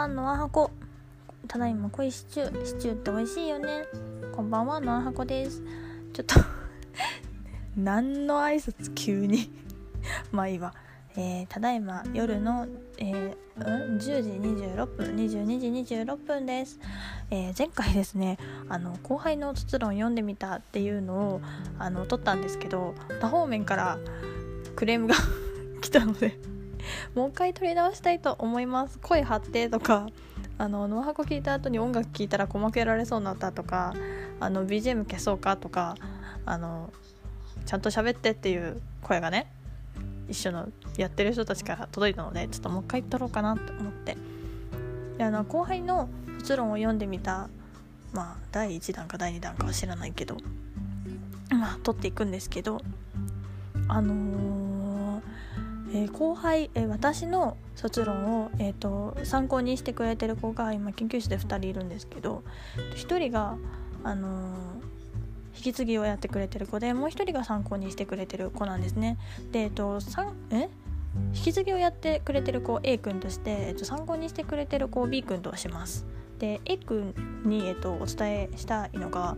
ばんのあはこ。ただいま恋シチューシチューって美味しいよね。こんばんはのあはこです。ちょっと 何の挨拶急に。まあいいわ。えー、ただいま夜の、えー、うん、10時26分。22時26分です、えー、前回ですねあの後輩の卒論読んでみたっていうのをあの撮ったんですけど他方面からクレームが 来たので。もう一回撮り直したいと思います。声張ってとかあのノーハコ聞いた後に音楽聴いたら細けられそうになったとかあの BGM 消そうかとかあのちゃんと喋ってっていう声がね一緒のやってる人たちから届いたのでちょっともう一回撮ろうかなと思って。であの後輩の卒論を読んでみたまあ第1弾か第2弾かは知らないけどまあ撮っていくんですけどあのーえー、後輩、えー、私の卒論を、えーと、参考にしてくれてる子が今研究室で2人いるんですけど1人が、あのー、引き継ぎをやってくれてる子でもう1人が参考にしてくれてる子なんですね。で、えーと、え？引き継ぎをやってくれてる子 A 君として、えーと、参考にしてくれてる子 B 君とします。で A 君に、えー、とお伝えしたいのが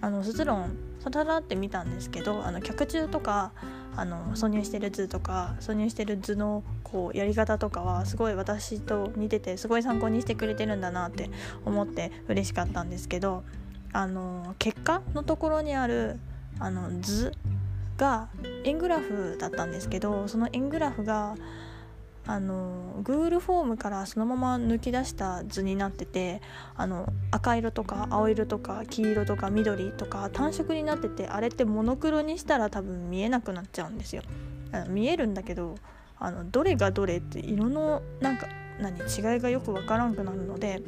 あの卒論さらって見たんですけどあの脚注とかあの挿入してる図とか挿入してる図のこうやり方とかはすごい私と似ててすごい参考にしてくれてるんだなって思って嬉しかったんですけどあの結果のところにあるあの図が円グラフだったんですけどその円グラフがあの Google フォームからそのまま抜き出した図になっててあの赤色とか青色とか黄色とか緑とか単色になっててあれってモノクロにしたら多分見えなくなっちゃうんですよ。あの見えるんだけどあのどれがどれって色のなんか何違いがよくわからんくなるので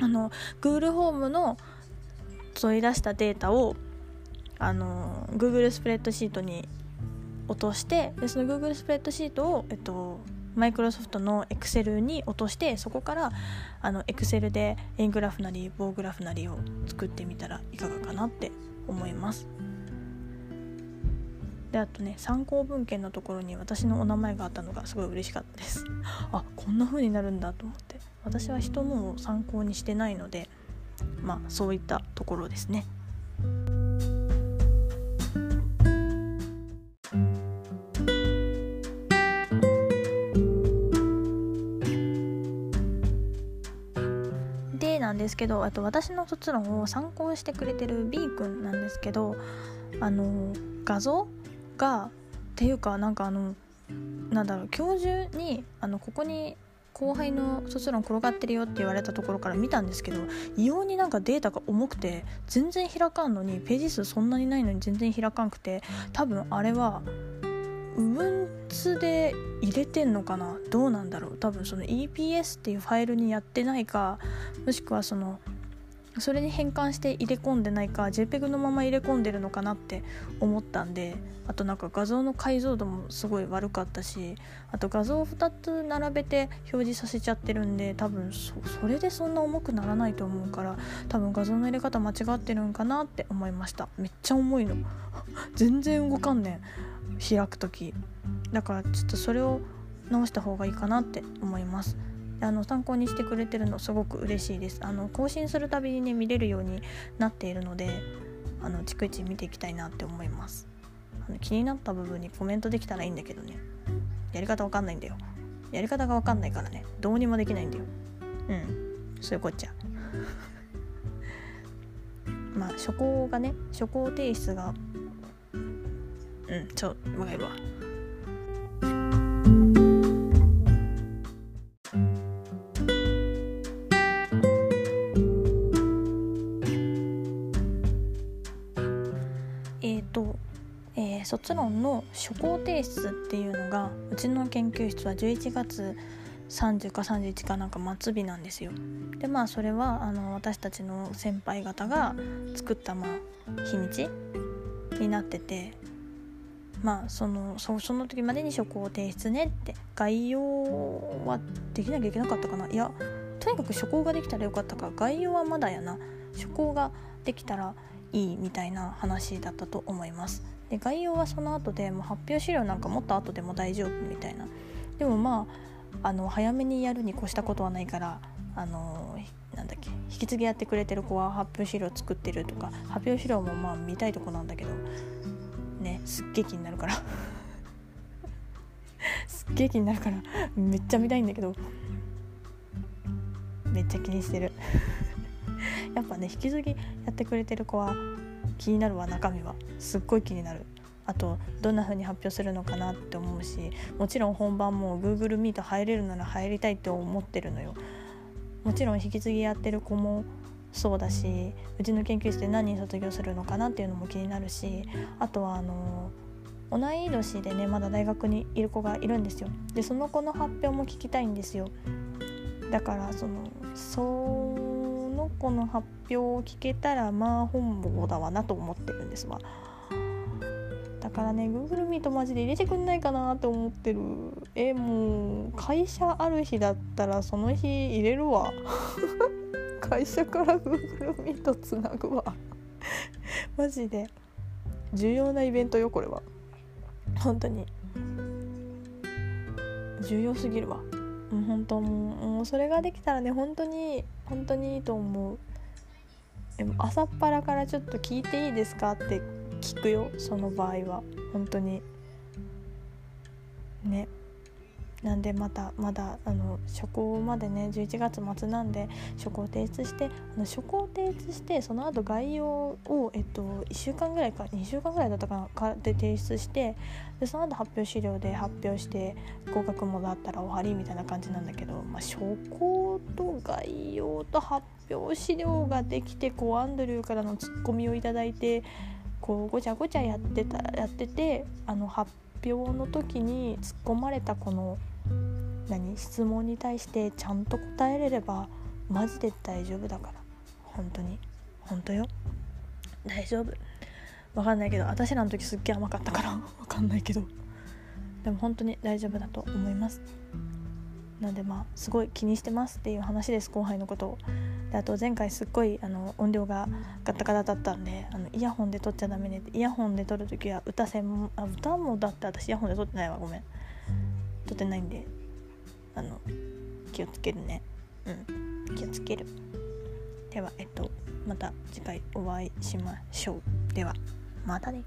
あの Google フォームの取り出したデータをあの Google スプレッドシートに落としてでその Google スプレッドシートを、えっと、マイクロソフトの Excel に落としてそこからあの Excel で円グラフなり棒グラフなりを作ってみたらいかがかなって思います。であとね参考文献のところに私のお名前があったのがすごい嬉しかったです。あこんな風になるんだと思って。私は人のを参考にしてないのでまあそういったところですね。ですけどあと私の卒論を参考してくれてる B 君なんですけどあの画像がっていうかなんかあのなんだろう教授にあのここに後輩の卒論転がってるよって言われたところから見たんですけど異様になんかデータが重くて全然開かんのにページ数そんなにないのに全然開かんくて多分あれは文通で入れてんのかな？どうなんだろう？多分その EPS っていうファイルにやってないかもしくはそのそれに変換して入れ込んでないか JPEG のまま入れ込んでるのかなって思ったんであとなんか画像の解像度もすごい悪かったしあと画像を2つ並べて表示させちゃってるんで多分それでそんな重くならないと思うから多分画像の入れ方間違ってるんかなって思いました。めっちゃ重いの。全然動かんねん。開く時。だからちょっとそれを直した方がいいかなって思います。あの参考にしてくれてるのすごく嬉しいです。あの更新するたびにね見れるようになっているのであの逐一見ていきたいなって思います。あの気になった部分にコメントできたらいいんだけどね。やり方わかんないんだよ。やり方がわかんないからね。どうにもできないんだよ。うん。そういうこっちゃ。まあ初稿がね初稿提出がうんちょわかるわ卒論の初稿提出っていうのがうちの研究室は11月30か31かなんか末日なんですよ。でまあそれはあの私たちの先輩方が作ったまあ日にちになっててまあそのそその時までに初稿提出ねって。概要はできなきゃいけなかったかな。いやとにかく初稿ができたらよかったか。概要はまだやな。初稿ができたらいいみたいな話だったと思います。で概要はその後でもう発表資料なんかもっと後でも大丈夫みたいな。でもまあの早めにやるに越したことはないからあのなんだっけ引き継ぎやってくれてる子は発表資料作ってるとか発表資料もまあ見たいとこなんだけど。ねすっげえ気になるから。すっげえ気になるからめっちゃ見たいんだけど。めっちゃ気にしてる。やっぱね引き継ぎやってくれてる子は気になるわ中身は。すっごい気になる。あとどんな風に発表するのかなって思うしもちろん本番も Google Meet 入れるなら入りたいって思ってるのよ。もちろん引き継ぎやってる子もそうだしうちの研究室で何人卒業するのかなっていうのも気になるしあとはあの同い年でねまだ大学にいる子がいるんですよ。でその子の発表も聞きたいんですよ。だからそのその子の発表を聞けたらまあ本望だわなと思ってるんですわ。だからね Google Meet マジで入れてくんないかなって思ってる。えもう会社ある日だったらその日入れるわ。会社から Google Meet つなぐわ。マジで。重要なイベントよこれは。本当に。重要すぎるわ。もう本当もうそれができたらね本当に本当にいいと思う。でも朝っぱらからちょっと聞いていいですかって聞くよその場合は。本当に。ね。なんでまたまだあの初稿までね11月末なんで初稿提出してあの初稿提出してその後概要を、えっと、1週間ぐらいか2週間ぐらいだったかなかで提出してでその後発表資料で発表して合格もだったら終わりみたいな感じなんだけど、まあ、初稿と概要と発表資料ができてこうアンドリューからのツッコミをいただいてこうごちゃごちゃやってたやっててあの発表の時に突っ込まれたこの何質問に対してちゃんと答えれればマジで大丈夫だから。本当に。本当よ。大丈夫。わかんないけど私らの時すっげえ甘かったから。わかんないけど。でも本当に大丈夫だと思います。なんでまあすごい気にしてますっていう話です後輩のことを。であと前回すっごいあの音量がガタガタだったんであのイヤホンで撮っちゃダメねって。イヤホンで撮る時は歌専あ歌もだって私イヤホンで撮ってないわごめん。撮ってないんで。あの気をつけるね。うん。気をつける。ではえっとまた次回お会いしましょう。ではまたね。